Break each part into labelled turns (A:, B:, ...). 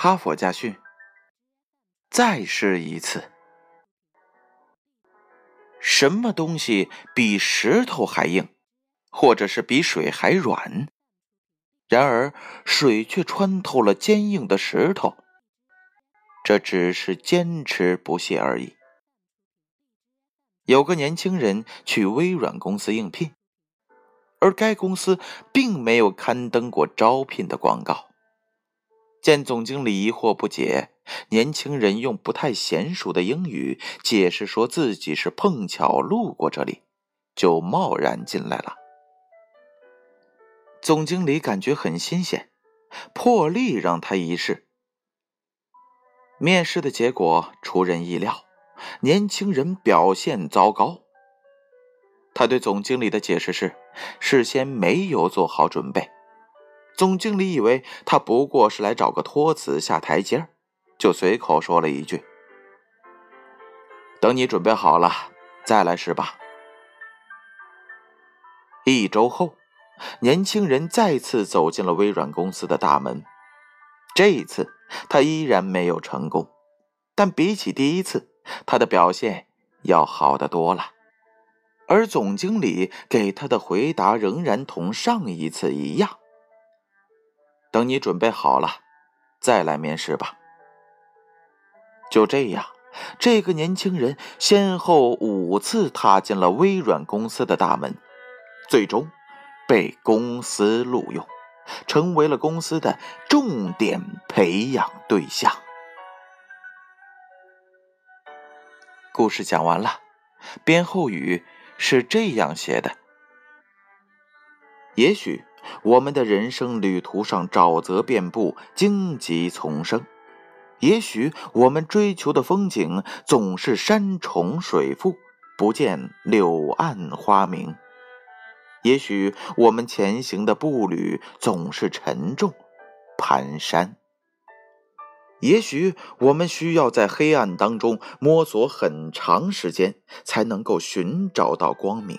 A: 哈佛家训：再试一次。什么东西比石头还硬，或者是比水还软？然而水却穿透了坚硬的石头。这只是坚持不懈而已。有个年轻人去微软公司应聘，而该公司并没有刊登过招聘的广告。见总经理疑惑不解，年轻人用不太娴熟的英语解释说自己是碰巧路过这里，就贸然进来了。总经理感觉很新鲜，破例让他一试。面试的结果出人意料，年轻人表现糟糕。他对总经理的解释是，事先没有做好准备。总经理以为他不过是来找个托词下台阶就随口说了一句：“等你准备好了再来试吧。”一周后，年轻人再次走进了微软公司的大门。这一次，他依然没有成功，但比起第一次，他的表现要好得多了。而总经理给他的回答仍然同上一次一样。等你准备好了，再来面试吧。就这样，这个年轻人先后五次踏进了微软公司的大门，最终被公司录用，成为了公司的重点培养对象。故事讲完了，编后语是这样写的：也许。我们的人生旅途上沼泽遍布，荆棘丛生。也许我们追求的风景总是山重水复，不见柳暗花明。也许我们前行的步履总是沉重、蹒跚。也许我们需要在黑暗当中摸索很长时间，才能够寻找到光明。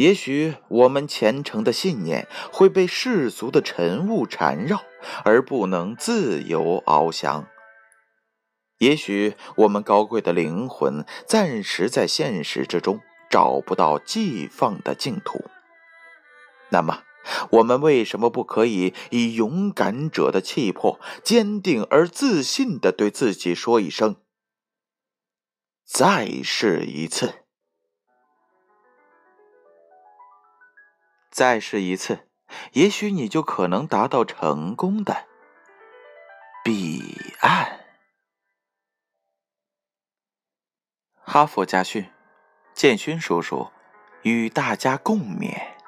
A: 也许我们虔诚的信念会被世俗的尘雾缠绕，而不能自由翱翔。也许我们高贵的灵魂暂时在现实之中找不到寄放的净土。那么，我们为什么不可以以勇敢者的气魄，坚定而自信地对自己说一声：“再试一次。”再试一次，也许你就可能达到成功的彼岸。哈佛家训，建勋叔叔与大家共勉。